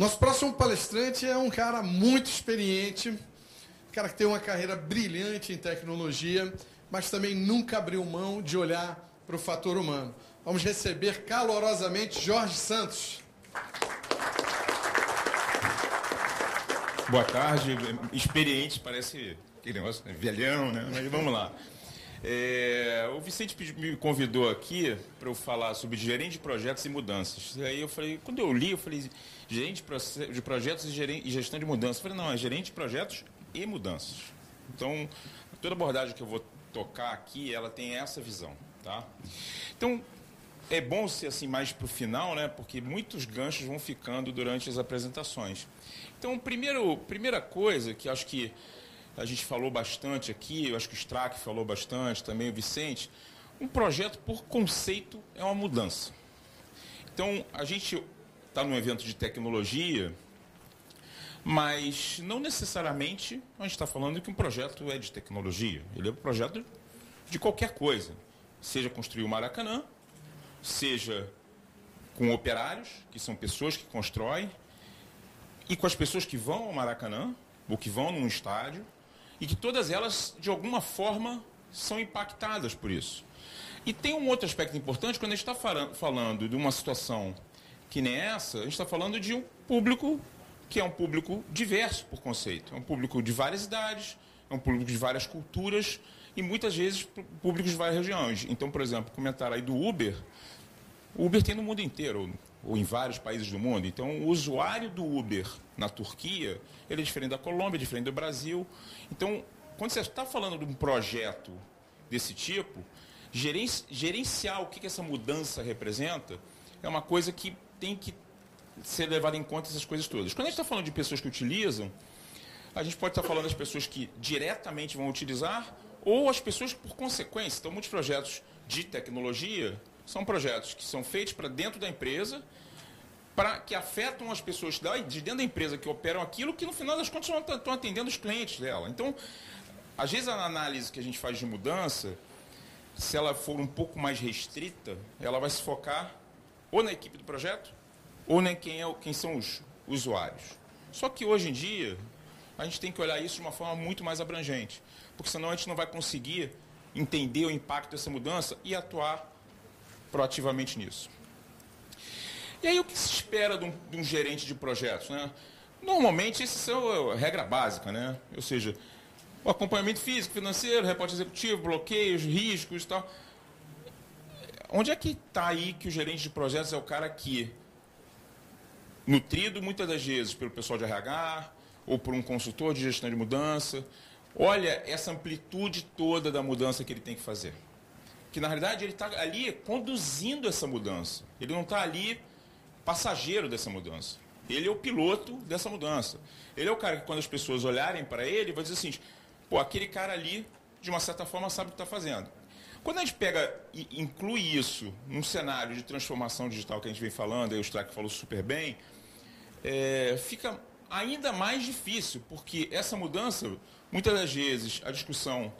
Nosso próximo palestrante é um cara muito experiente, um cara que tem uma carreira brilhante em tecnologia, mas também nunca abriu mão de olhar para o fator humano. Vamos receber calorosamente Jorge Santos. Boa tarde, experiente, parece aquele negócio, né? velhão, né? Mas vamos lá. É, o Vicente me convidou aqui para eu falar sobre gerente de projetos e mudanças. Aí eu falei, quando eu li, eu falei, gerente de projetos e, gestão de mudanças. Eu falei, não, é gerente de projetos e mudanças. Então, toda abordagem que eu vou tocar aqui, ela tem essa visão, tá? Então, é bom ser assim mais para o final, né? Porque muitos ganchos vão ficando durante as apresentações. Então, primeiro, primeira coisa que acho que a gente falou bastante aqui, eu acho que o Strack falou bastante, também o Vicente, um projeto por conceito é uma mudança. Então, a gente está num evento de tecnologia, mas não necessariamente a gente está falando que um projeto é de tecnologia. Ele é um projeto de qualquer coisa. Seja construir o Maracanã, seja com operários, que são pessoas que constroem, e com as pessoas que vão ao Maracanã, ou que vão num estádio, e que todas elas, de alguma forma, são impactadas por isso. E tem um outro aspecto importante, quando a gente está falando de uma situação que nem essa, a gente está falando de um público que é um público diverso por conceito. É um público de várias idades, é um público de várias culturas e muitas vezes públicos de várias regiões. Então, por exemplo, comentar aí do Uber, o Uber tem no mundo inteiro, ou em vários países do mundo. Então, o usuário do Uber na Turquia, ele é diferente da Colômbia, é diferente do Brasil. Então, quando você está falando de um projeto desse tipo, gerenciar o que essa mudança representa é uma coisa que tem que ser levada em conta essas coisas todas. Quando a gente está falando de pessoas que utilizam, a gente pode estar falando das pessoas que diretamente vão utilizar ou as pessoas por consequência. Então, muitos projetos de tecnologia são projetos que são feitos para dentro da empresa, para que afetam as pessoas de dentro da empresa que operam aquilo, que no final das contas estão atendendo os clientes dela. Então, às vezes a análise que a gente faz de mudança, se ela for um pouco mais restrita, ela vai se focar ou na equipe do projeto, ou nem quem, é, quem são os usuários. Só que hoje em dia, a gente tem que olhar isso de uma forma muito mais abrangente, porque senão a gente não vai conseguir entender o impacto dessa mudança e atuar proativamente nisso. E aí o que se espera de um, de um gerente de projetos? Né? Normalmente, isso é a regra básica, né? Ou seja, o acompanhamento físico, financeiro, reporte executivo, bloqueios, riscos e tal. Onde é que está aí que o gerente de projetos é o cara que, nutrido muitas das vezes pelo pessoal de RH ou por um consultor de gestão de mudança, olha essa amplitude toda da mudança que ele tem que fazer? Que na realidade ele está ali conduzindo essa mudança. Ele não está ali passageiro dessa mudança. Ele é o piloto dessa mudança. Ele é o cara que quando as pessoas olharem para ele, vão dizer assim, pô, aquele cara ali, de uma certa forma, sabe o que está fazendo. Quando a gente pega e inclui isso num cenário de transformação digital que a gente vem falando, aí o Strack falou super bem, é, fica ainda mais difícil, porque essa mudança, muitas das vezes, a discussão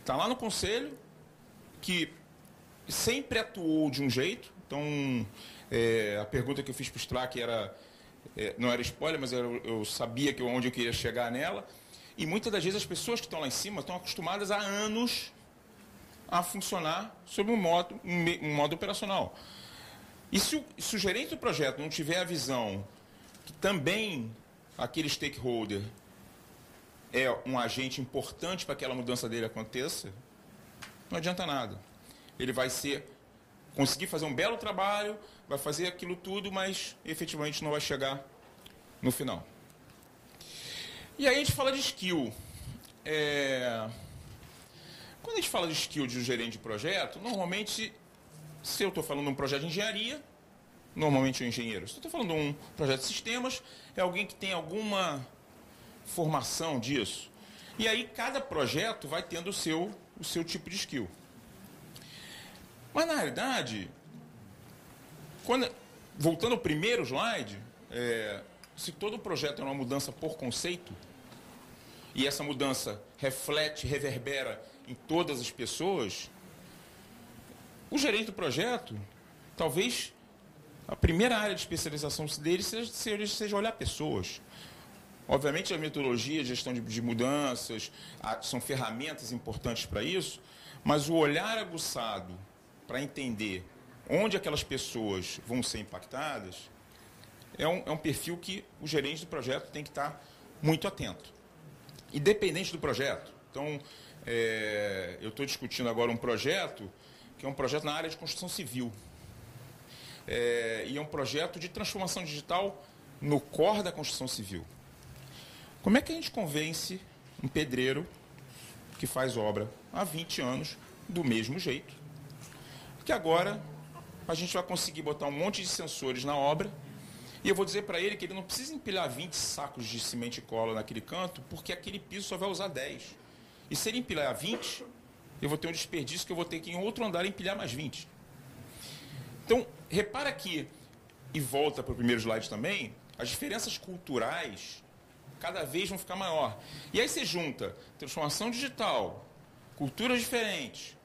está lá no conselho, que sempre atuou de um jeito. Então, é, a pergunta que eu fiz para o Strack era, é, não era spoiler, mas era, eu sabia que onde eu queria chegar nela. E muitas das vezes as pessoas que estão lá em cima estão acostumadas há anos a funcionar sob um modo, um modo operacional. E se o, se o gerente do projeto não tiver a visão que também aquele stakeholder é um agente importante para que aquela mudança dele aconteça, não adianta nada. Ele vai ser conseguir fazer um belo trabalho, vai fazer aquilo tudo, mas efetivamente não vai chegar no final. E aí a gente fala de skill. É... Quando a gente fala de skill de um gerente de projeto, normalmente, se eu estou falando de um projeto de engenharia, normalmente é um engenheiro. Se eu estou falando de um projeto de sistemas, é alguém que tem alguma formação disso. E aí cada projeto vai tendo o seu o seu tipo de skill. Mas na realidade, quando, voltando ao primeiro slide, é, se todo projeto é uma mudança por conceito, e essa mudança reflete, reverbera em todas as pessoas, o gerente do projeto talvez a primeira área de especialização deles seja, seja olhar pessoas. Obviamente, a metodologia, a gestão de, de mudanças, a, são ferramentas importantes para isso, mas o olhar aguçado para entender onde aquelas pessoas vão ser impactadas é um, é um perfil que o gerente do projeto tem que estar muito atento. Independente do projeto. Então, é, eu estou discutindo agora um projeto que é um projeto na área de construção civil. É, e é um projeto de transformação digital no core da construção civil. Como é que a gente convence um pedreiro que faz obra há 20 anos do mesmo jeito? Que agora a gente vai conseguir botar um monte de sensores na obra e eu vou dizer para ele que ele não precisa empilhar 20 sacos de cimento e cola naquele canto, porque aquele piso só vai usar 10. E se ele empilhar 20, eu vou ter um desperdício que eu vou ter que em outro andar empilhar mais 20. Então, repara aqui, e volta para o primeiro slide também, as diferenças culturais cada vez vão ficar maior. E aí você junta transformação digital, culturas diferentes,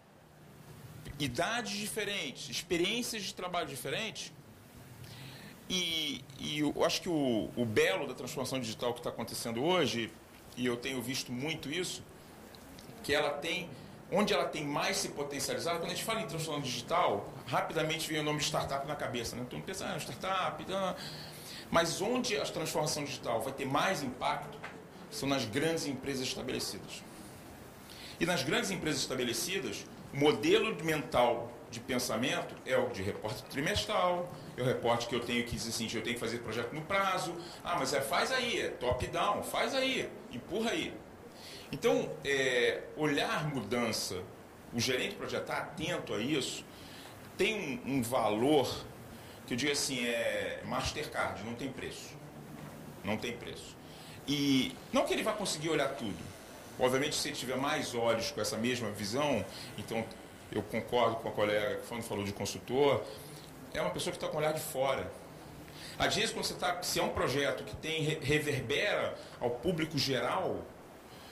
idades diferentes, experiências de trabalho diferentes. E, e eu acho que o, o belo da transformação digital que está acontecendo hoje, e eu tenho visto muito isso, que ela tem, onde ela tem mais se potencializado, quando a gente fala em transformação digital, rapidamente vem o nome de startup na cabeça. Né? Então, pensa, ah, startup, ah. Mas onde a transformação digital vai ter mais impacto são nas grandes empresas estabelecidas. E nas grandes empresas estabelecidas, o modelo mental de pensamento é o de reporte trimestral, é o reporte que eu tenho que dizer assim, eu tenho que fazer projeto no prazo. Ah, mas é faz aí, é top-down, faz aí, empurra aí. Então, é, olhar mudança, o gerente de projeto atento a isso, tem um, um valor que eu digo assim, é Mastercard, não tem preço. Não tem preço. E não que ele vá conseguir olhar tudo. Obviamente, se ele tiver mais olhos com essa mesma visão, então eu concordo com a colega que falou de consultor, é uma pessoa que está com o olhar de fora. Às vezes, quando você está, se é um projeto que tem reverbera ao público geral,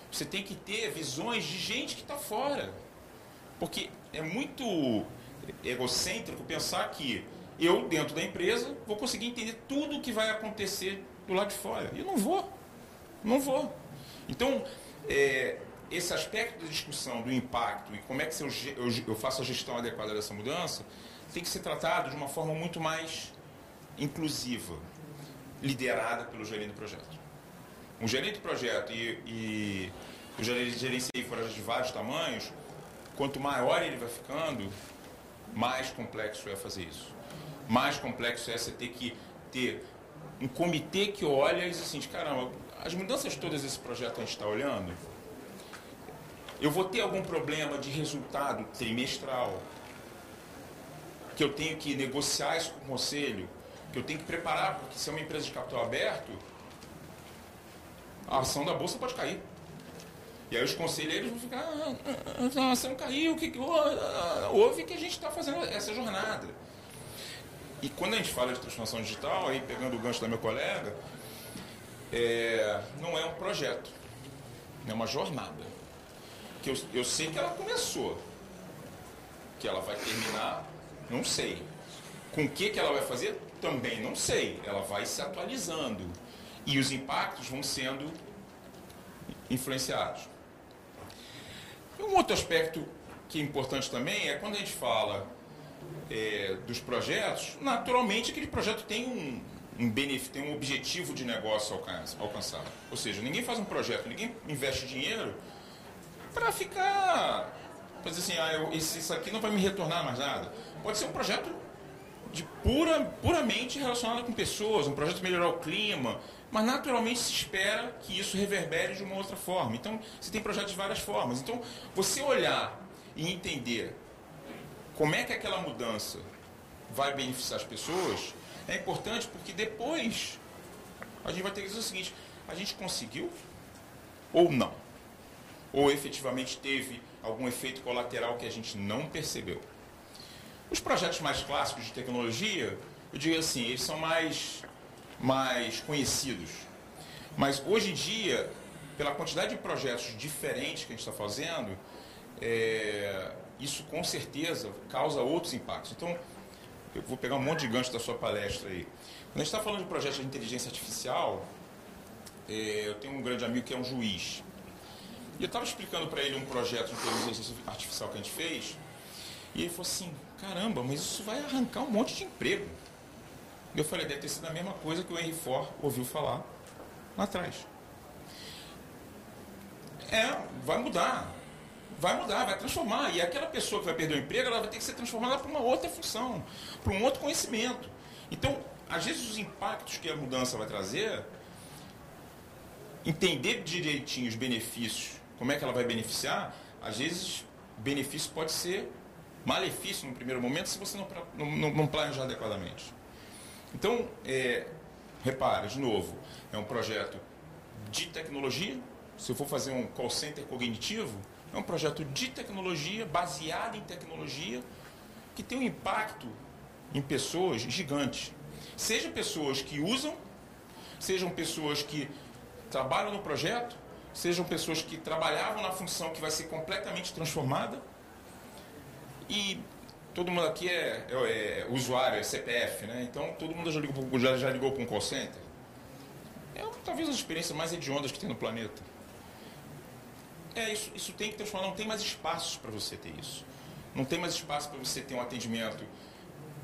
você tem que ter visões de gente que está fora. Porque é muito egocêntrico pensar que eu, dentro da empresa, vou conseguir entender tudo o que vai acontecer do lado de fora. E eu não vou. Não vou. Então, é, esse aspecto da discussão do impacto e como é que eu, eu, eu faço a gestão adequada dessa mudança tem que ser tratado de uma forma muito mais inclusiva, liderada pelo gerente do projeto. Um gerente de projeto e, e gerente gerenciei projetos de vários tamanhos, quanto maior ele vai ficando, mais complexo é fazer isso. Mais complexo é você ter que ter um comitê que olha e diz assim, caramba, as mudanças todas desse projeto a gente está olhando, eu vou ter algum problema de resultado trimestral, que eu tenho que negociar isso com o conselho, que eu tenho que preparar, porque se é uma empresa de capital aberto, a ação da bolsa pode cair. E aí os conselheiros vão ficar, ah, ah, ah a ação caiu, o que, que houve que a gente está fazendo essa jornada. E quando a gente fala de transformação digital, aí pegando o gancho da meu colega, é, não é um projeto, é uma jornada. Que eu, eu sei que ela começou, que ela vai terminar não sei. Com o que, que ela vai fazer? Também não sei. Ela vai se atualizando. E os impactos vão sendo influenciados. Um outro aspecto que é importante também é quando a gente fala é, dos projetos, naturalmente aquele projeto tem um, um benefício, tem um objetivo de negócio alcançar. Ou seja, ninguém faz um projeto, ninguém investe dinheiro para ficar. Dizer assim, ah, eu, isso aqui não vai me retornar mais nada. Pode ser um projeto de pura, puramente relacionado com pessoas, um projeto de melhorar o clima, mas naturalmente se espera que isso reverbere de uma outra forma. Então, você tem projetos de várias formas. Então, você olhar e entender como é que aquela mudança vai beneficiar as pessoas é importante porque depois a gente vai ter que dizer o seguinte: a gente conseguiu ou não? Ou efetivamente teve algum efeito colateral que a gente não percebeu? Os projetos mais clássicos de tecnologia, eu digo assim, eles são mais, mais conhecidos. Mas hoje em dia, pela quantidade de projetos diferentes que a gente está fazendo, é, isso com certeza causa outros impactos. Então, eu vou pegar um monte de gancho da sua palestra aí. Quando a gente está falando de projetos de inteligência artificial, é, eu tenho um grande amigo que é um juiz. E eu estava explicando para ele um projeto de inteligência artificial que a gente fez, e ele falou assim, caramba, mas isso vai arrancar um monte de emprego. Eu falei, deve ter sido a mesma coisa que o Henry Ford ouviu falar lá atrás. É, vai mudar. Vai mudar, vai transformar. E aquela pessoa que vai perder o emprego, ela vai ter que ser transformada para uma outra função, para um outro conhecimento. Então, às vezes os impactos que a mudança vai trazer, entender direitinho os benefícios, como é que ela vai beneficiar, às vezes benefício pode ser malefício no primeiro momento se você não, não, não planejar adequadamente. Então, é, repare, de novo, é um projeto de tecnologia. Se eu for fazer um call center cognitivo, é um projeto de tecnologia, baseado em tecnologia, que tem um impacto em pessoas gigante. Sejam pessoas que usam, sejam pessoas que trabalham no projeto, sejam pessoas que trabalhavam na função que vai ser completamente transformada. E todo mundo aqui é, é, é usuário, é CPF, né? Então todo mundo já ligou, já, já ligou para um call center. É talvez uma das experiências mais hediondas que tem no planeta. É, isso, isso tem que transformar, não tem mais espaços para você ter isso. Não tem mais espaço para você ter um atendimento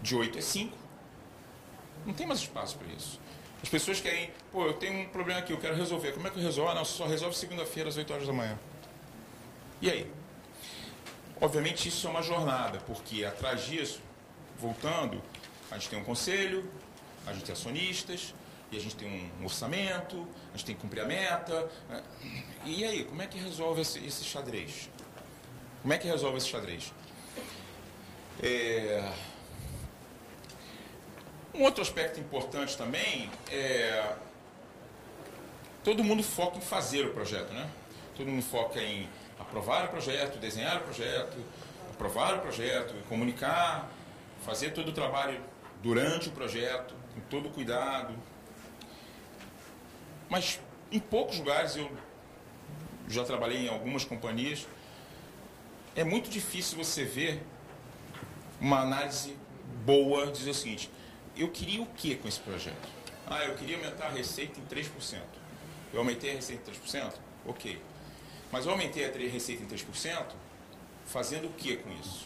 de 8 a 5. Não tem mais espaço para isso. As pessoas querem, pô, eu tenho um problema aqui, eu quero resolver. Como é que eu resolvo? Ah, não, só resolve segunda-feira às 8 horas da manhã. E aí? Obviamente isso é uma jornada, porque atrás disso, voltando, a gente tem um conselho, a gente tem acionistas, e a gente tem um orçamento, a gente tem que cumprir a meta. Né? E aí, como é que resolve esse, esse xadrez? Como é que resolve esse xadrez? É... Um outro aspecto importante também é. Todo mundo foca em fazer o projeto, né? Todo mundo foca em aprovar o projeto, desenhar o projeto, aprovar o projeto, comunicar, fazer todo o trabalho durante o projeto, com todo cuidado, mas em poucos lugares, eu já trabalhei em algumas companhias, é muito difícil você ver uma análise boa dizer o seguinte: eu queria o que com esse projeto? Ah, eu queria aumentar a receita em 3%. Eu aumentei a receita em 3%? Ok. Mas eu aumentei a receita em 3%, fazendo o que com isso?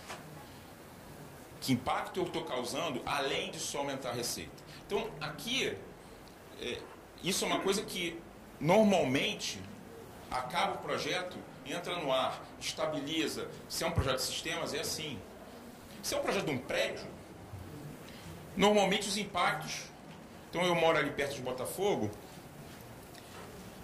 Que impacto eu estou causando além de só aumentar a receita? Então, aqui, é, isso é uma coisa que normalmente acaba o projeto, entra no ar, estabiliza. Se é um projeto de sistemas, é assim. Se é um projeto de um prédio, normalmente os impactos. Então eu moro ali perto de Botafogo.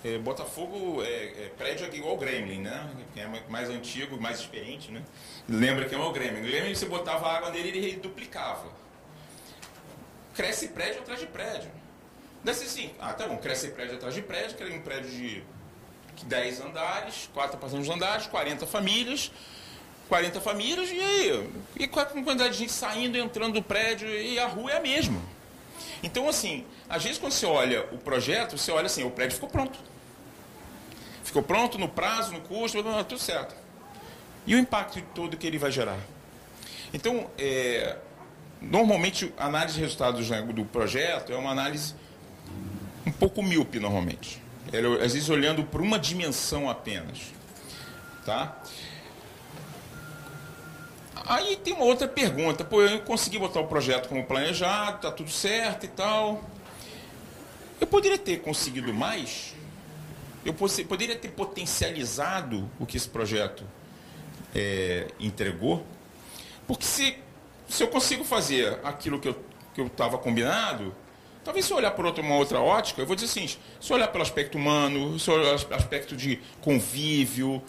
É, Botafogo é, é, prédio é igual ao Gremlin, né? É mais antigo, mais experiente, né? Lembra que é o Gremlin. O Gremlin você botava água nele e ele duplicava. Cresce prédio atrás de prédio. Desse sim, ah, tá bom, cresce prédio atrás de prédio, que um prédio de 10 andares, 4 passando andares, 40 famílias, 40 famílias, e aí? E com a quantidade de gente saindo, entrando do prédio, e a rua é a mesma. Então, assim, às vezes quando você olha o projeto, você olha assim, o prédio ficou pronto. Ficou pronto no prazo, no custo, tudo certo. E o impacto todo que ele vai gerar? Então, é, normalmente, a análise de resultados do projeto é uma análise um pouco míope normalmente. Às vezes olhando por uma dimensão apenas. Tá? Aí tem uma outra pergunta. Pô, eu consegui botar o projeto como planejado, tá tudo certo e tal. Eu poderia ter conseguido mais? Eu poderia ter potencializado o que esse projeto é, entregou? Porque se, se eu consigo fazer aquilo que eu estava combinado, Talvez se eu olhar por outra, uma outra ótica, eu vou dizer assim, se eu olhar pelo aspecto humano, se eu olhar pelo aspecto de convívio,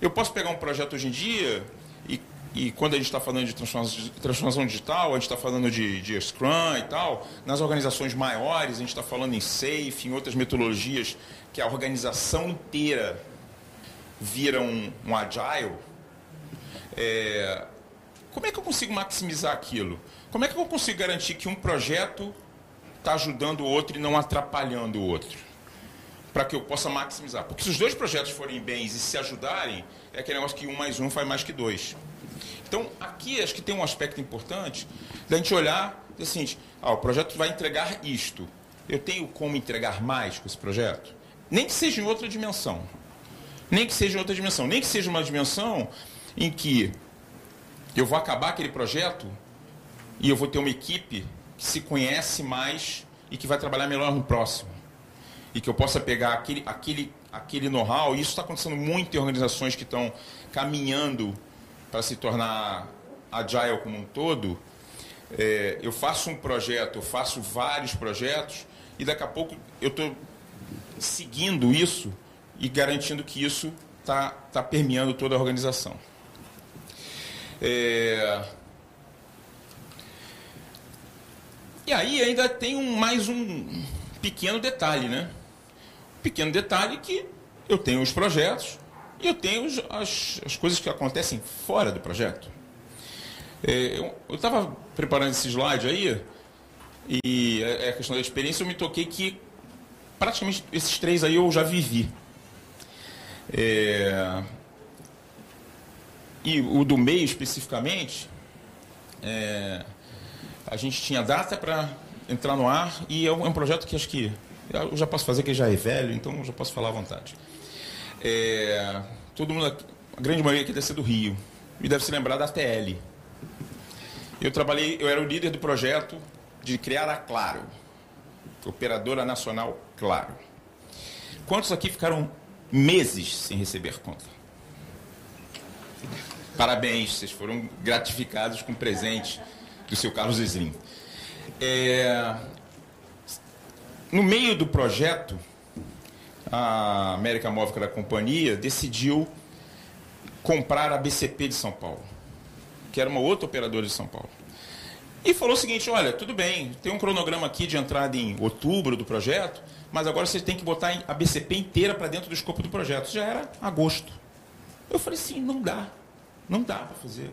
eu posso pegar um projeto hoje em dia e, e quando a gente está falando de transformação, transformação, digital, a gente está falando de, de Scrum e tal, nas organizações maiores, a gente está falando em Safe, em outras metodologias, que a organização inteira vira um, um Agile, é, como é que eu consigo maximizar aquilo? Como é que eu consigo garantir que um projeto está ajudando o outro e não atrapalhando o outro. Para que eu possa maximizar. Porque se os dois projetos forem bens e se ajudarem, é aquele negócio que um mais um faz mais que dois. Então, aqui acho que tem um aspecto importante da gente olhar assim, ah, o projeto vai entregar isto. Eu tenho como entregar mais com esse projeto? Nem que seja em outra dimensão. Nem que seja em outra dimensão. Nem que seja uma dimensão em que eu vou acabar aquele projeto e eu vou ter uma equipe se conhece mais e que vai trabalhar melhor no próximo. E que eu possa pegar aquele, aquele, aquele know-how, e isso está acontecendo muito em organizações que estão caminhando para se tornar agile como um todo. É, eu faço um projeto, eu faço vários projetos, e daqui a pouco eu estou seguindo isso e garantindo que isso está tá permeando toda a organização. É... E aí ainda tem um, mais um pequeno detalhe, né? Um pequeno detalhe que eu tenho os projetos e eu tenho as, as coisas que acontecem fora do projeto. É, eu estava preparando esse slide aí e é, é a questão da experiência, eu me toquei que praticamente esses três aí eu já vivi. É... E o do meio especificamente, é... a gente tinha data para entrar no ar e é um, é um, projeto que acho que eu já posso fazer, que já é velho, então eu já posso falar à vontade. É... Todo mundo, a grande maioria aqui deve ser do Rio e deve se lembrar da TL. Eu trabalhei, eu era o líder do projeto de criar a Claro, operadora nacional Claro. Quantos aqui ficaram meses sem receber conta? Parabéns, vocês foram gratificados com presente do seu Carlos Slim. É... No meio do projeto, a América Móvel, que era a companhia, decidiu comprar a BCP de São Paulo, que era uma outra operadora de São Paulo. E falou o seguinte: olha, tudo bem, tem um cronograma aqui de entrada em outubro do projeto, mas agora você tem que botar a BCP inteira para dentro do escopo do projeto. Já era agosto. Eu falei assim: não dá, não dá para fazer.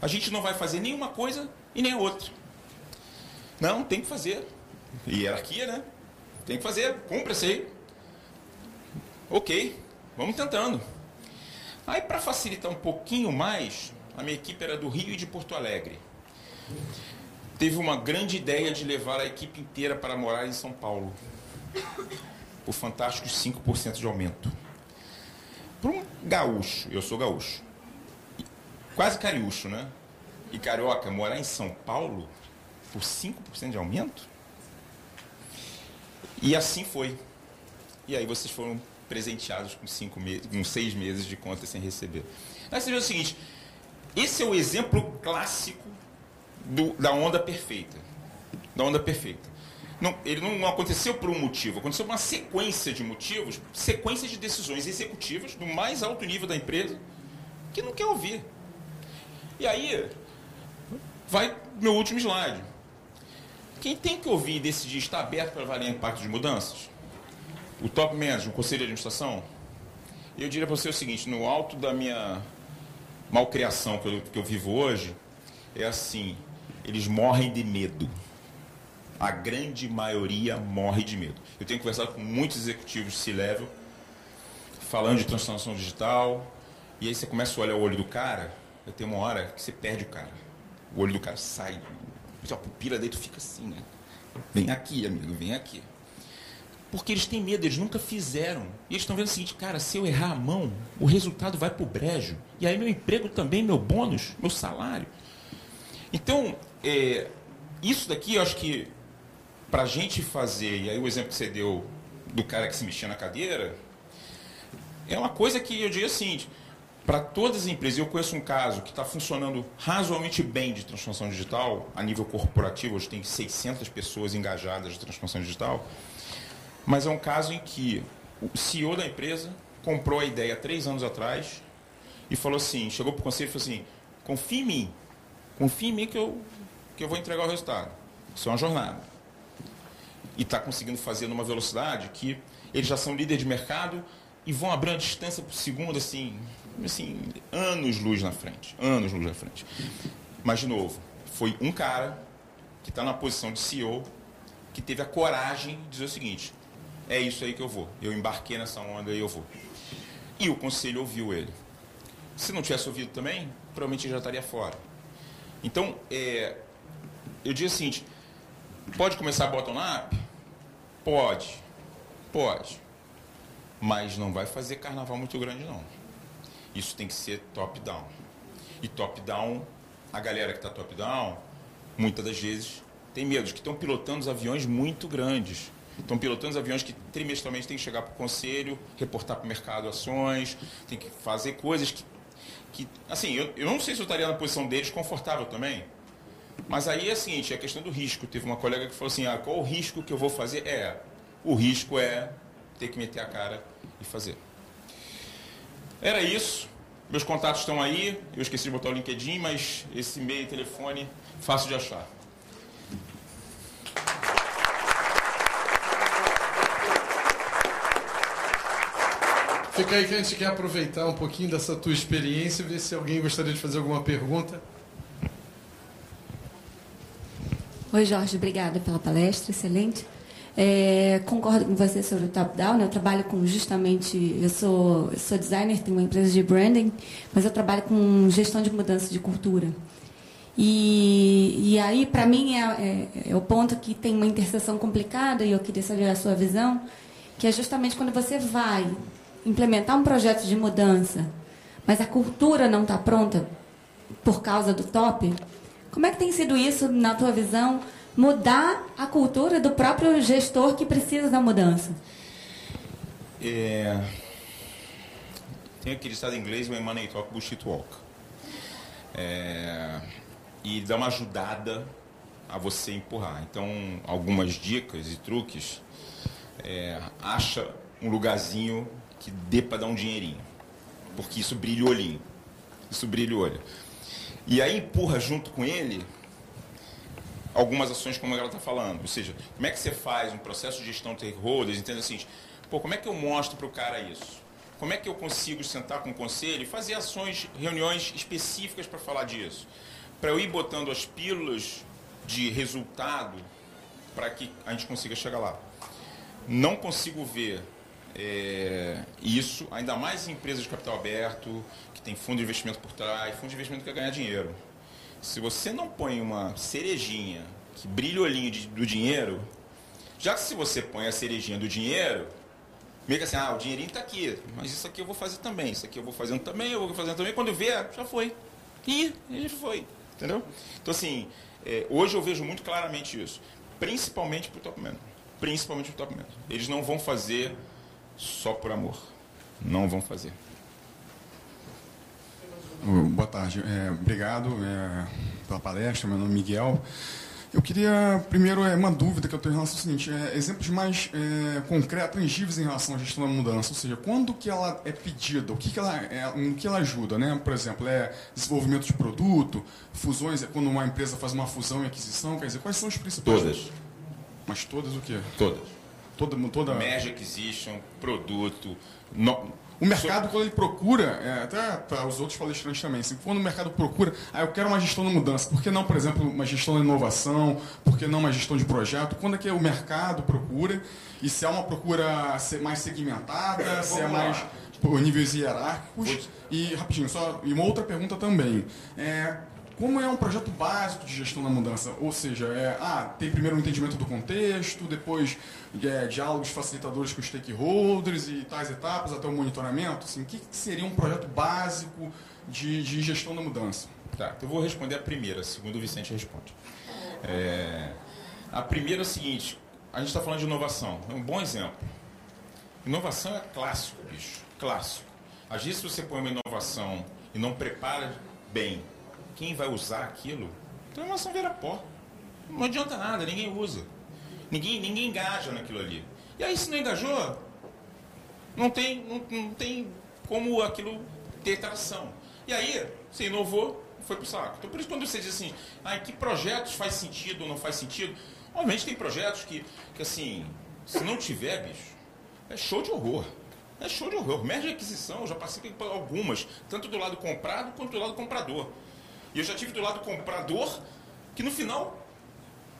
A gente não vai fazer nenhuma coisa e nem a outra. Não, tem que fazer. Hierarquia, né? Tem que fazer, cumpra esse aí. Ok, vamos tentando. Aí, para facilitar um pouquinho mais, a minha equipe era do Rio e de Porto Alegre teve uma grande ideia de levar a equipe inteira para morar em São Paulo. Por fantásticos 5% de aumento. Para um gaúcho, eu sou gaúcho, quase cariúcho, né? E carioca, morar em São Paulo por 5% de aumento? E assim foi. E aí vocês foram presenteados com, cinco meses, com seis meses de conta sem receber. Mas você vê o seguinte, esse é o exemplo clássico do, da onda perfeita. Da onda perfeita. Não, ele não aconteceu por um motivo, aconteceu por uma sequência de motivos, sequência de decisões executivas do mais alto nível da empresa que não quer ouvir. E aí, vai meu último slide. Quem tem que ouvir e decidir está aberto para avaliar impacto de mudanças? O top manager, o conselho de administração? Eu diria para você o seguinte: no alto da minha malcriação que eu, que eu vivo hoje, é assim: eles morrem de medo. A grande maioria morre de medo. Eu tenho conversado com muitos executivos de C-Level, falando de transformação digital, e aí você começa a olhar o olho do cara, vai ter uma hora que você perde o cara. O olho do cara sai, a pupila dele fica assim, né? Vem aqui, amigo, vem aqui. Porque eles têm medo, eles nunca fizeram. E eles estão vendo o seguinte, cara, se eu errar a mão, o resultado vai para o brejo. E aí meu emprego também, meu bônus, meu salário. Então, é, isso daqui eu acho que para a gente fazer, e aí o exemplo que você deu do cara que se mexia na cadeira, é uma coisa que eu diria assim, para todas as empresas, eu conheço um caso que está funcionando razoavelmente bem de transformação digital, a nível corporativo, hoje tem 600 pessoas engajadas de transformação digital, mas é um caso em que o CEO da empresa comprou a ideia três anos atrás e falou assim, chegou para o conselho e falou assim, confie em mim, confie em mim que eu que eu vou entregar o resultado. Isso é uma jornada. E está conseguindo fazer numa velocidade que eles já são líder de mercado e vão abrir uma distância por segundo, assim, assim, anos luz na frente. Anos luz na frente. Mas, de novo, foi um cara que está na posição de CEO que teve a coragem de dizer o seguinte: é isso aí que eu vou. Eu embarquei nessa onda e eu vou. E o conselho ouviu ele. Se não tivesse ouvido também, provavelmente já estaria fora. Então, é, eu digo o seguinte, pode começar bottom-up? Pode, pode. Mas não vai fazer carnaval muito grande, não. Isso tem que ser top-down. E top-down, a galera que está top-down, muitas das vezes tem medo, que estão pilotando os aviões muito grandes. Estão pilotando os aviões que trimestralmente tem que chegar para o conselho, reportar para o mercado ações, tem que fazer coisas que. que assim, eu, eu não sei se eu estaria na posição deles confortável também. Mas aí é o seguinte, é a questão do risco. Teve uma colega que falou assim, ah, qual o risco que eu vou fazer? É, o risco é ter que meter a cara e fazer. Era isso. Meus contatos estão aí. Eu esqueci de botar o LinkedIn, mas esse e-mail e telefone, fácil de achar. Fica aí que a gente quer aproveitar um pouquinho dessa tua experiência e ver se alguém gostaria de fazer alguma pergunta. Oi, Jorge, obrigada pela palestra, excelente. É, concordo com você sobre o top-down. Né? Eu trabalho com justamente. Eu sou, eu sou designer, tenho uma empresa de branding, mas eu trabalho com gestão de mudança de cultura. E, e aí, para mim, é, é, é, o ponto que tem uma interseção complicada, e eu queria saber a sua visão, que é justamente quando você vai implementar um projeto de mudança, mas a cultura não está pronta por causa do top. Como é que tem sido isso, na tua visão, mudar a cultura do próprio gestor que precisa da mudança? É... Tem aquele estado inglês, when money talk, bullshit walk. É... E dá uma ajudada a você empurrar. Então, algumas dicas e truques. É... Acha um lugarzinho que dê para dar um dinheirinho. Porque isso brilha o olhinho. Isso brilha o olho. E aí empurra junto com ele algumas ações como ela está falando. Ou seja, como é que você faz um processo de gestão de stakeholders, entende assim, pô, como é que eu mostro para o cara isso? Como é que eu consigo sentar com o conselho e fazer ações, reuniões específicas para falar disso? Para eu ir botando as pílulas de resultado para que a gente consiga chegar lá. Não consigo ver é, isso, ainda mais em empresas de capital aberto, que tem fundo de investimento por trás, fundo de investimento que quer ganhar dinheiro. Se você não põe uma cerejinha que brilha o olhinho de, do dinheiro, já que se você põe a cerejinha do dinheiro, meio que assim, ah, o dinheirinho está aqui, mas isso aqui eu vou fazer também, isso aqui eu vou fazendo também, eu vou fazendo também, quando vier, já foi. E já foi, entendeu? Então assim, é, hoje eu vejo muito claramente isso, principalmente para o top management. Principalmente para o top management. Eles não vão fazer só por amor. Não vão fazer. Boa tarde. É, obrigado é, pela palestra. Meu nome é Miguel. Eu queria, primeiro, é uma dúvida que eu tenho em relação ao seguinte, é, exemplos mais é, concretos, tangíveis em relação à gestão da mudança, ou seja, quando que ela é pedida, o que, que ela, é, o que ela ajuda, né? Por exemplo, é desenvolvimento de produto, fusões, é quando uma empresa faz uma fusão e aquisição, quer dizer, quais são os principais? Todas. Mas todas o quê? Todas. Toda, toda... Merge acquisition, produto. No... O mercado, quando ele procura, é, até para os outros palestrantes também, assim, quando o mercado procura, ah, eu quero uma gestão da mudança, por que não, por exemplo, uma gestão da inovação, por que não uma gestão de projeto? Quando é que o mercado procura? E se é uma procura mais segmentada, se é mais por níveis hierárquicos? E, rapidinho, só, e uma outra pergunta também. É, como é um projeto básico de gestão da mudança, ou seja, é, ah, tem primeiro um entendimento do contexto, depois é, diálogos facilitadores com stakeholders e tais etapas até o monitoramento, assim, o que seria um projeto básico de, de gestão da mudança? Tá, então eu vou responder a primeira, segundo o Vicente responde. É, a primeira é o seguinte, a gente está falando de inovação, é um bom exemplo. Inovação é clássico, bicho, clássico. Às vezes se você põe uma inovação e não prepara bem quem vai usar aquilo, então a inovação vira pó. Não adianta nada, ninguém usa. Ninguém, ninguém engaja naquilo ali. E aí, se não engajou, não tem, não, não tem como aquilo ter tração. E aí, você inovou, foi pro saco. Então, por isso, quando você diz assim, ah, que projetos faz sentido ou não faz sentido, obviamente tem projetos que, que assim, se não tiver, bicho, é show de horror. É show de horror. Média aquisição, eu já passei por algumas, tanto do lado comprado quanto do lado comprador. E eu já tive do lado comprador que no final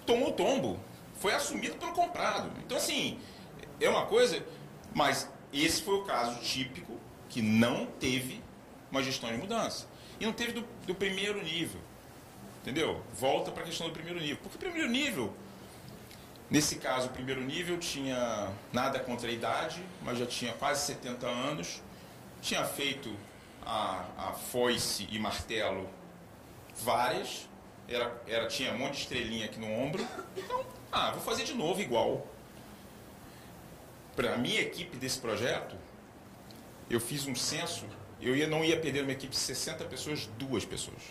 tomou tombo. Foi assumido pelo comprado. Então, assim, é uma coisa. Mas esse foi o caso típico que não teve uma gestão de mudança. E não teve do, do primeiro nível. Entendeu? Volta para a questão do primeiro nível. Porque o primeiro nível, nesse caso, o primeiro nível tinha nada contra a idade, mas já tinha quase 70 anos, tinha feito a, a foice e martelo várias, era, era, tinha um monte de estrelinha aqui no ombro. Então, ah, vou fazer de novo igual. Para a minha equipe desse projeto, eu fiz um censo, eu ia, não ia perder uma equipe de 60 pessoas, duas pessoas.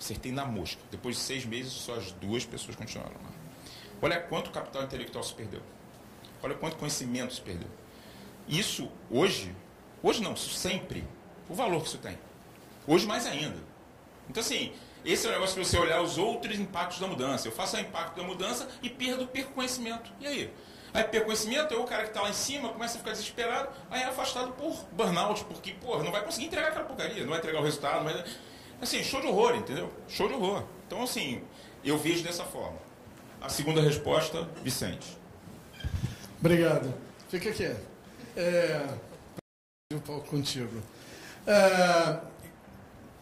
Acertei na mosca. Depois de seis meses, só as duas pessoas continuaram lá. Olha quanto capital intelectual se perdeu. Olha quanto conhecimento se perdeu. Isso, hoje, hoje não, sempre, o valor que isso tem. Hoje mais ainda. Então, assim, esse é o negócio que você olhar os outros impactos da mudança. Eu faço o impacto da mudança e perdo, perco conhecimento. E aí? Aí perco conhecimento, aí o cara que está lá em cima começa a ficar desesperado, aí é afastado por burnout, porque, pô, não vai conseguir entregar aquela porcaria, não vai entregar o resultado, vai... Assim, show de horror, entendeu? Show de horror. Então, assim, eu vejo dessa forma. A segunda resposta, Vicente. Obrigado. Fica aqui. É... Um pouco contigo. É...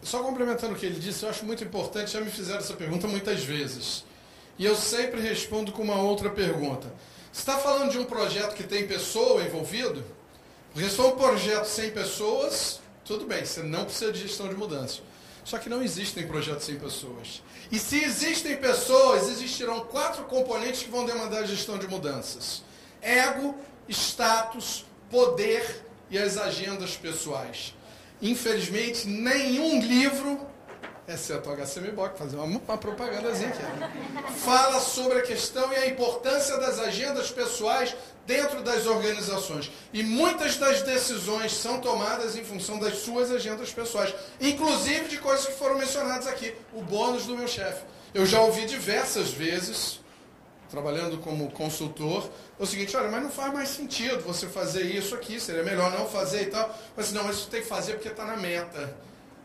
Só complementando o que ele disse, eu acho muito importante, já me fizeram essa pergunta muitas vezes. E eu sempre respondo com uma outra pergunta. Você está falando de um projeto que tem pessoa envolvido? Porque se for um projeto sem pessoas, tudo bem, você não precisa de gestão de mudança. Só que não existem projetos sem pessoas. E se existem pessoas, existirão quatro componentes que vão demandar gestão de mudanças: ego, status, poder e as agendas pessoais. Infelizmente, nenhum livro, exceto o HCMBOK, fazer uma, uma propagandazinha aqui, fala sobre a questão e a importância das agendas pessoais dentro das organizações. E muitas das decisões são tomadas em função das suas agendas pessoais, inclusive de coisas que foram mencionadas aqui. O bônus do meu chefe. Eu já ouvi diversas vezes, trabalhando como consultor, o seguinte, olha, mas não faz mais sentido você fazer isso aqui, seria melhor não fazer e tal. Mas não, mas isso tem que fazer porque está na meta.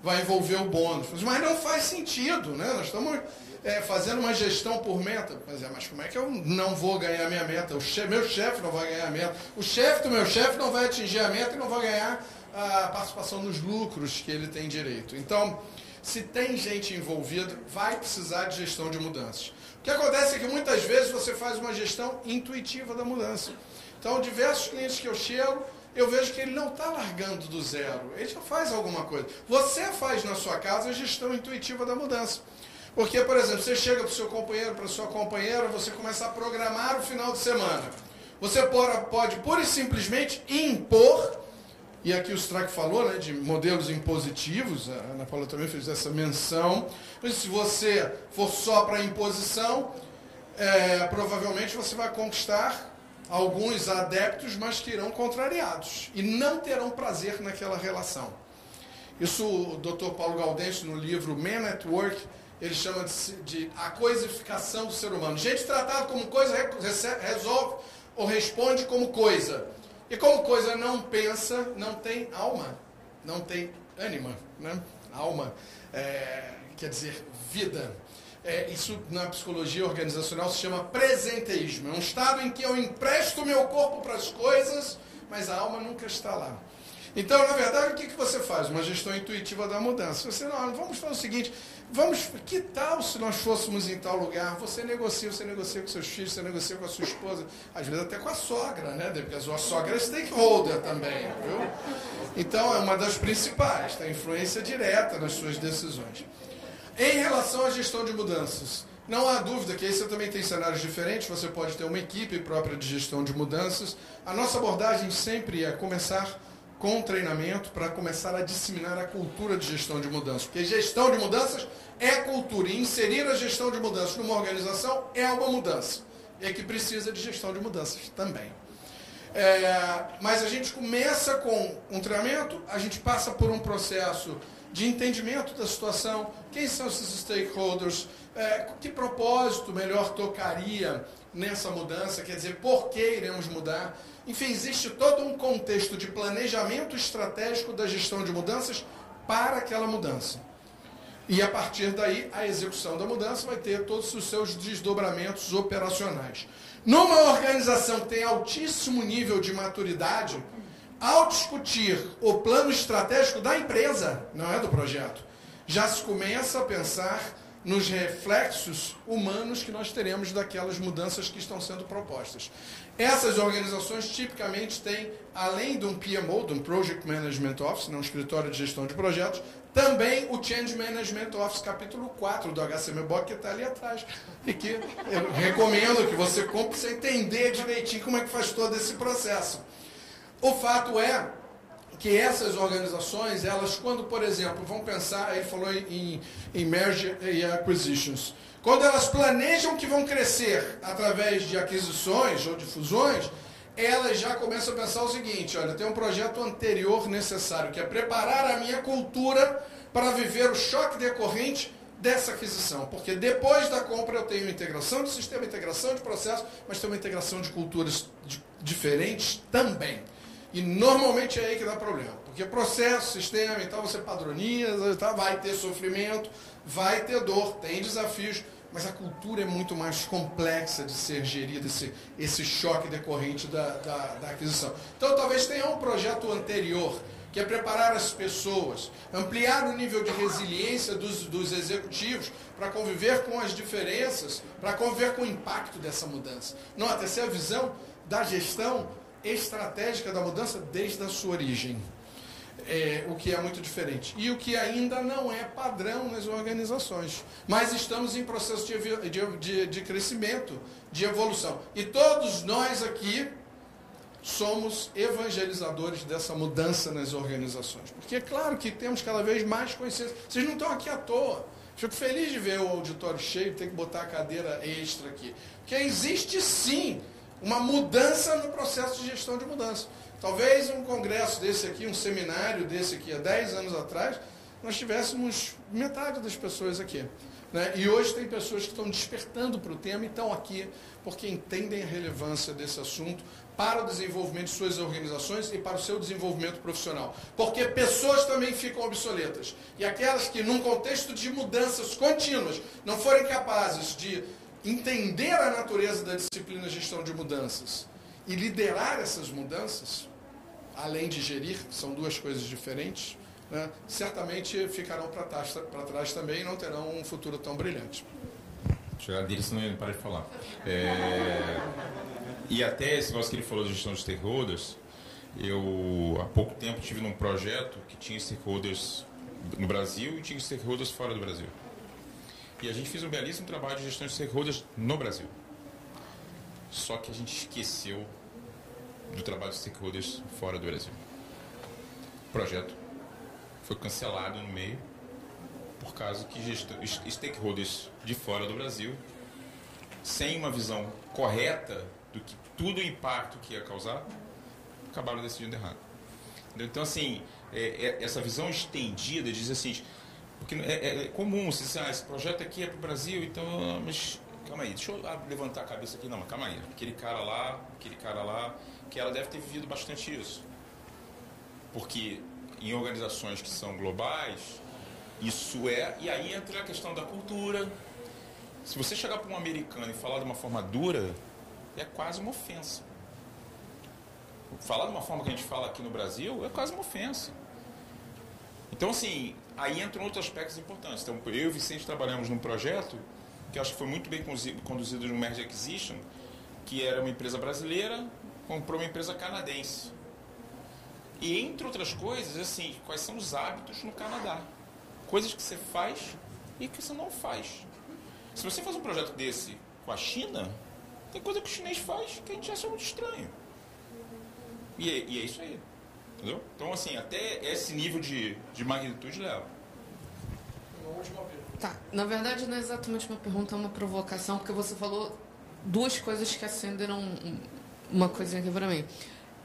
Vai envolver o bônus. Mas não faz sentido, né? Nós estamos é, fazendo uma gestão por meta. Mas, é, mas como é que eu não vou ganhar minha meta? O chefe, meu chefe não vai ganhar a meta. O chefe do meu chefe não vai atingir a meta e não vai ganhar a participação nos lucros que ele tem direito. Então, se tem gente envolvida, vai precisar de gestão de mudanças. O que acontece é que muitas vezes você faz uma gestão intuitiva da mudança. Então, diversos clientes que eu chego, eu vejo que ele não está largando do zero, ele já faz alguma coisa. Você faz na sua casa a gestão intuitiva da mudança. Porque, por exemplo, você chega para o seu companheiro, para a sua companheira, você começa a programar o final de semana. Você pode, pura e simplesmente impor, e aqui o Strack falou né, de modelos impositivos, a Ana Paula também fez essa menção. Mas se você for só para imposição, é, provavelmente você vai conquistar alguns adeptos, mas que irão contrariados e não terão prazer naquela relação. Isso o Dr. Paulo Gaudêncio, no livro Man at Work, ele chama de, de, a coisificação do ser humano. Gente tratada como coisa resolve ou responde como coisa. E como coisa não pensa, não tem alma, não tem ânima, né? Alma é, quer dizer vida. É, isso na psicologia organizacional se chama presenteísmo. É um estado em que eu empresto meu corpo para as coisas, mas a alma nunca está lá. Então, na verdade, o que, que você faz? Uma gestão intuitiva da mudança. Você, não, vamos fazer o seguinte, vamos, que tal se nós fôssemos em tal lugar? Você negocia, você negocia com seus filhos, você negocia com a sua esposa, às vezes até com a sogra, né? Porque a sua sogra é stakeholder também, viu? Então, é uma das principais, tem influência direta nas suas decisões. Em relação à gestão de mudanças, não há dúvida que aí você também tem cenários diferentes, você pode ter uma equipe própria de gestão de mudanças. A nossa abordagem sempre é começar com treinamento para começar a disseminar a cultura de gestão de mudanças. Porque gestão de mudanças é cultura. E inserir a gestão de mudanças numa organização é uma mudança. E que precisa de gestão de mudanças também. É, mas a gente começa com um treinamento, a gente passa por um processo de entendimento da situação, quem são esses stakeholders, é, que propósito melhor tocaria nessa mudança, quer dizer, por que iremos mudar. Enfim, existe todo um contexto de planejamento estratégico da gestão de mudanças para aquela mudança. E a partir daí, a execução da mudança vai ter todos os seus desdobramentos operacionais. Numa organização que tem altíssimo nível de maturidade, ao discutir o plano estratégico da empresa, não é do projeto, já se começa a pensar nos reflexos humanos que nós teremos daquelas mudanças que estão sendo propostas. Essas organizações tipicamente têm, além de um PMO, de um Project Management Office, né, um escritório de gestão de projetos, também o Change Management Office, capítulo 4 do HCMBOK, que está ali atrás. E que eu recomendo que você compre para entender direitinho como é que faz todo esse processo. O fato é que essas organizações, elas quando, por exemplo, vão pensar, ele falou em, em merger e acquisitions, quando elas planejam que vão crescer através de aquisições ou de fusões, elas já começam a pensar o seguinte, olha, tem um projeto anterior necessário, que é preparar a minha cultura para viver o choque decorrente dessa aquisição, porque depois da compra eu tenho integração de sistema, integração de processo, mas tem uma integração de culturas diferentes também. E normalmente é aí que dá problema. Porque processo, sistema, então você padroniza, tá? vai ter sofrimento, vai ter dor, tem desafios, mas a cultura é muito mais complexa de ser gerida, esse, esse choque decorrente da, da, da aquisição. Então talvez tenha um projeto anterior, que é preparar as pessoas, ampliar o nível de resiliência dos, dos executivos para conviver com as diferenças, para conviver com o impacto dessa mudança. Nota, essa é a visão da gestão estratégica da mudança desde a sua origem. É, o que é muito diferente. E o que ainda não é padrão nas organizações. Mas estamos em processo de, de, de, de crescimento, de evolução. E todos nós aqui somos evangelizadores dessa mudança nas organizações. Porque é claro que temos cada vez mais consciência. Vocês não estão aqui à toa. Fico feliz de ver o auditório cheio, ter que botar a cadeira extra aqui. Porque existe sim uma mudança no processo de gestão de mudança. Talvez um congresso desse aqui, um seminário desse aqui, há 10 anos atrás, nós tivéssemos metade das pessoas aqui. Né? E hoje tem pessoas que estão despertando para o tema e estão aqui porque entendem a relevância desse assunto para o desenvolvimento de suas organizações e para o seu desenvolvimento profissional. Porque pessoas também ficam obsoletas. E aquelas que, num contexto de mudanças contínuas, não forem capazes de entender a natureza da disciplina gestão de mudanças e liderar essas mudanças, além de gerir, são duas coisas diferentes, né, certamente ficarão para trás, também e não terão um futuro tão brilhante. Chegar dele, senão ele para de falar. É... E até esse negócio que ele falou de gestão de stakeholders, eu há pouco tempo tive num projeto que tinha stakeholders no Brasil e tinha stakeholders fora do Brasil. E a gente fez um belíssimo trabalho de gestão de stakeholders no Brasil. Só que a gente esqueceu do trabalho de stakeholders fora do Brasil. O projeto foi cancelado no meio por causa que stakeholders de fora do Brasil, sem uma visão correta do que tudo o impacto que ia causar, acabaram decidindo errado. Então, assim, é, é, essa visão estendida diz assim, porque é, é comum, você diz, ah, esse projeto aqui é para o Brasil, então, mas calma aí, deixa eu levantar a cabeça aqui, não, mas calma aí, aquele cara lá, aquele cara lá, que ela deve ter vivido bastante isso. Porque em organizações que são globais, isso é, e aí entra a questão da cultura. Se você chegar para um americano e falar de uma forma dura, é quase uma ofensa. Falar de uma forma que a gente fala aqui no Brasil é quase uma ofensa. Então, assim, aí entram outros aspectos importantes. Então, eu e o Vicente trabalhamos num projeto que acho que foi muito bem conduzido no Merge Acquisition, que era uma empresa brasileira, comprou uma empresa canadense. E, entre outras coisas, assim, quais são os hábitos no Canadá. Coisas que você faz e que você não faz. Se você faz um projeto desse com a China, tem coisa que o chinês faz que a gente acha muito estranho. E é, e é isso aí. Entendeu? Então, assim, até esse nível de, de magnitude leva. Uma última pergunta. Tá, na verdade não é exatamente uma pergunta, é uma provocação, porque você falou duas coisas que acenderam uma coisinha aqui para mim.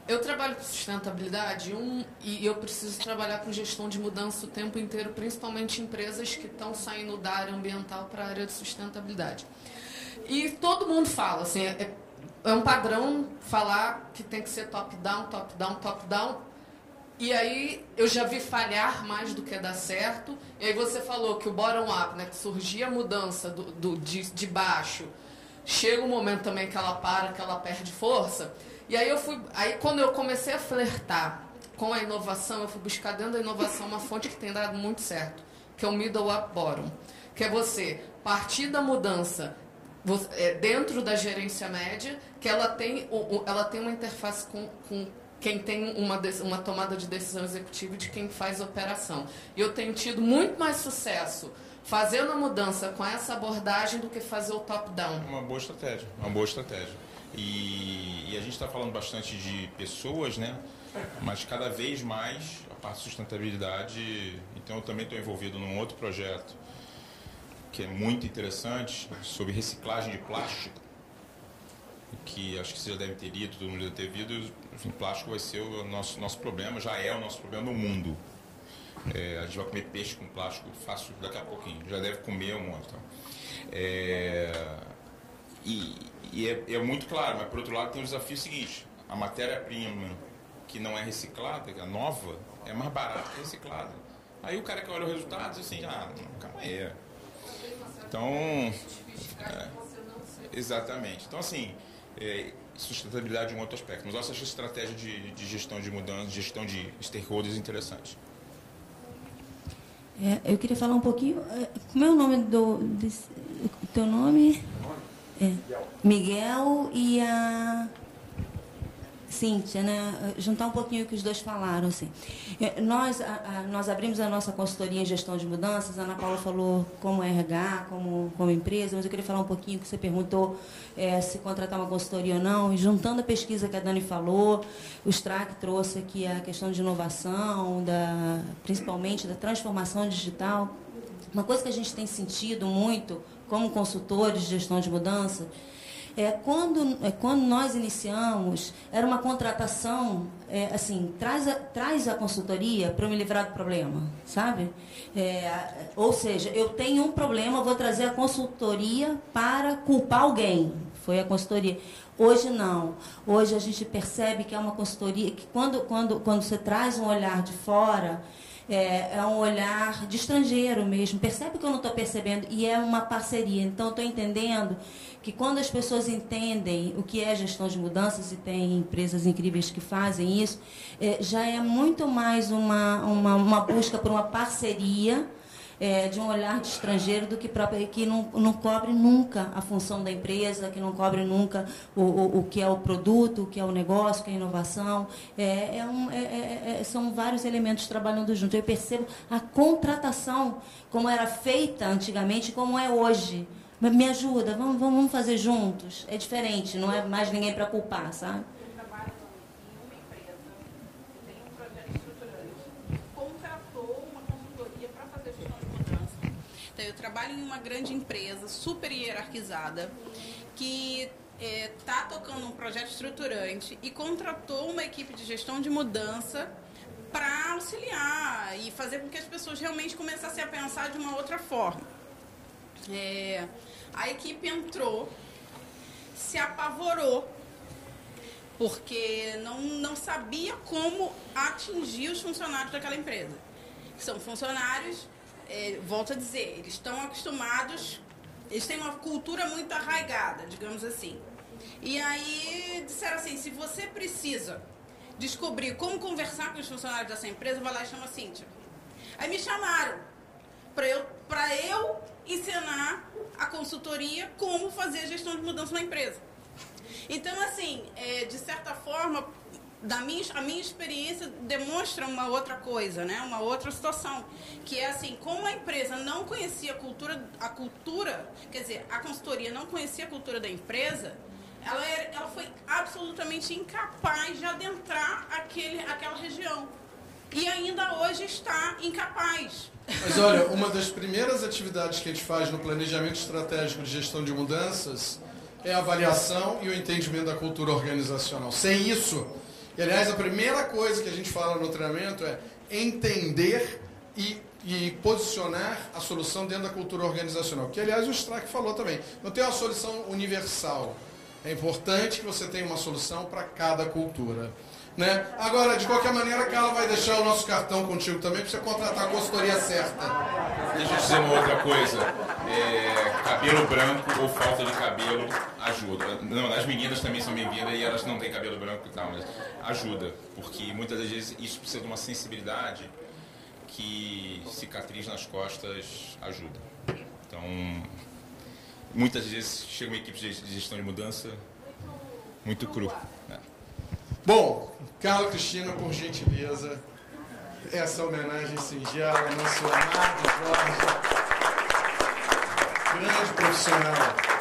Eu trabalho com sustentabilidade um, e eu preciso trabalhar com gestão de mudança o tempo inteiro, principalmente empresas que estão saindo da área ambiental para a área de sustentabilidade. E todo mundo fala, assim, é, é um padrão falar que tem que ser top-down, top-down, top-down. E aí eu já vi falhar mais do que dar certo. E aí você falou que o bottom-up, né, que surgia a mudança do, do, de, de baixo, chega um momento também que ela para, que ela perde força. E aí eu fui. Aí quando eu comecei a flertar com a inovação, eu fui buscar dentro da inovação uma fonte que tem dado muito certo, que é o middle up bottom que é você partir da mudança é, dentro da gerência média, que ela tem, ela tem uma interface com, com quem tem uma, uma tomada de decisão executiva e de quem faz operação. E eu tenho tido muito mais sucesso fazendo a mudança com essa abordagem do que fazer o top-down. É uma boa estratégia, uma boa estratégia. E, e a gente está falando bastante de pessoas, né? Mas cada vez mais a parte de sustentabilidade. Então eu também estou envolvido num outro projeto que é muito interessante sobre reciclagem de plástico. Que acho que você já deve ter lido, todo mundo deve ter visto. Enfim, plástico vai ser o nosso, nosso problema, já é o nosso problema no mundo. É, a gente vai comer peixe com plástico fácil daqui a pouquinho. Já deve comer um. Então. É, e e é, é muito claro, mas por outro lado tem o desafio seguinte: a matéria-prima que não é reciclada, que é nova, é mais barata que reciclada. Aí o cara que olha o resultado diz assim: ah, não, calma aí. Então. é, exatamente. Então, assim, é, sustentabilidade é um outro aspecto. Mas essa estratégia de, de gestão de mudança, de gestão de stakeholders interessante. É, eu queria falar um pouquinho. é, Como é o nome do. desse- o teu nome? É. Miguel e a. Cíntia, né? Juntar um pouquinho o que os dois falaram, assim. É, Nós, a- a- nós abrimos a nossa consultoria em gestão de mudanças, a Ana Paula falou como RH, como, como empresa, mas eu queria falar um pouquinho que você perguntou é, se contratar uma consultoria ou não, e juntando a pesquisa que a Dani falou, o STRAC trouxe aqui a questão de inovação, da, principalmente da transformação digital. Uma coisa que a gente tem sentido muito como consultores de gestão de mudança é, quando, é, quando nós iniciamos, era uma contratação, é, assim, traz a, traz a consultoria para eu me livrar do problema, sabe? É, ou seja, eu tenho um problema, vou trazer a consultoria para culpar alguém. Foi a consultoria. Hoje não. Hoje a gente percebe que é uma consultoria que quando, quando, quando você traz um olhar de fora, é, é um olhar de estrangeiro mesmo. Percebe que eu não estou percebendo e é uma parceria. Então, estou entendendo que quando as pessoas entendem o que é gestão de mudanças, e tem empresas incríveis que fazem isso, é, já é muito mais uma, uma, uma busca por uma parceria é, de um olhar de estrangeiro do que próprio, que não, não cobre nunca a função da empresa, que não cobre nunca o, o, o que é o produto, o que é o negócio, o que é a inovação. É, é um, é, é, é, são vários elementos trabalhando juntos. Eu percebo a contratação, como era feita antigamente, como é hoje. Me ajuda, vamos, vamos fazer juntos. É diferente, não é mais ninguém para culpar, sabe? Eu trabalho em uma empresa que tem um projeto estruturante, contratou uma consultoria para fazer gestão de eu trabalho em uma grande empresa super hierarquizada que está tocando um projeto estruturante e contratou uma equipe de gestão de mudança para auxiliar e fazer com que as pessoas realmente começassem a pensar de uma outra forma. É, a equipe entrou, se apavorou porque não, não sabia como atingir os funcionários daquela empresa. São funcionários, eh, volto a dizer, eles estão acostumados, eles têm uma cultura muito arraigada, digamos assim. E aí disseram assim, se você precisa descobrir como conversar com os funcionários dessa empresa, vai lá e chama a Cíntia. Aí me chamaram para eu, eu ensinar a consultoria como fazer a gestão de mudança na empresa. Então, assim, é, de certa forma, da minha, a minha experiência demonstra uma outra coisa, né? Uma outra situação, que é assim, como a empresa não conhecia a cultura, a cultura, quer dizer, a consultoria não conhecia a cultura da empresa, ela, era- ela foi absolutamente incapaz de adentrar aquele, aquela região. E ainda hoje está incapaz. Mas olha, uma das primeiras atividades que a gente faz no planejamento estratégico de gestão de mudanças é a avaliação e o entendimento da cultura organizacional. Sem isso, e aliás, a primeira coisa que a gente fala no treinamento é entender e, e posicionar a solução dentro da cultura organizacional. Que aliás o Strack falou também. Não tem uma solução universal. É importante que você tenha uma solução para cada cultura. Né? Agora, de qualquer maneira, a Carla vai deixar o nosso cartão contigo também para você contratar a consultoria certa. Deixa eu dizer uma outra coisa. É, cabelo branco ou falta de cabelo ajuda. Não, as meninas também são bem-vindas e elas não têm cabelo branco e tal, mas ajuda. Porque muitas vezes isso precisa de uma sensibilidade que cicatriz nas costas ajuda. Então, muitas vezes chega uma equipe de gestão de mudança muito cru. né? Bom, Carla Cristina, por gentileza, essa homenagem singela, nosso amado Jorge, grande profissional.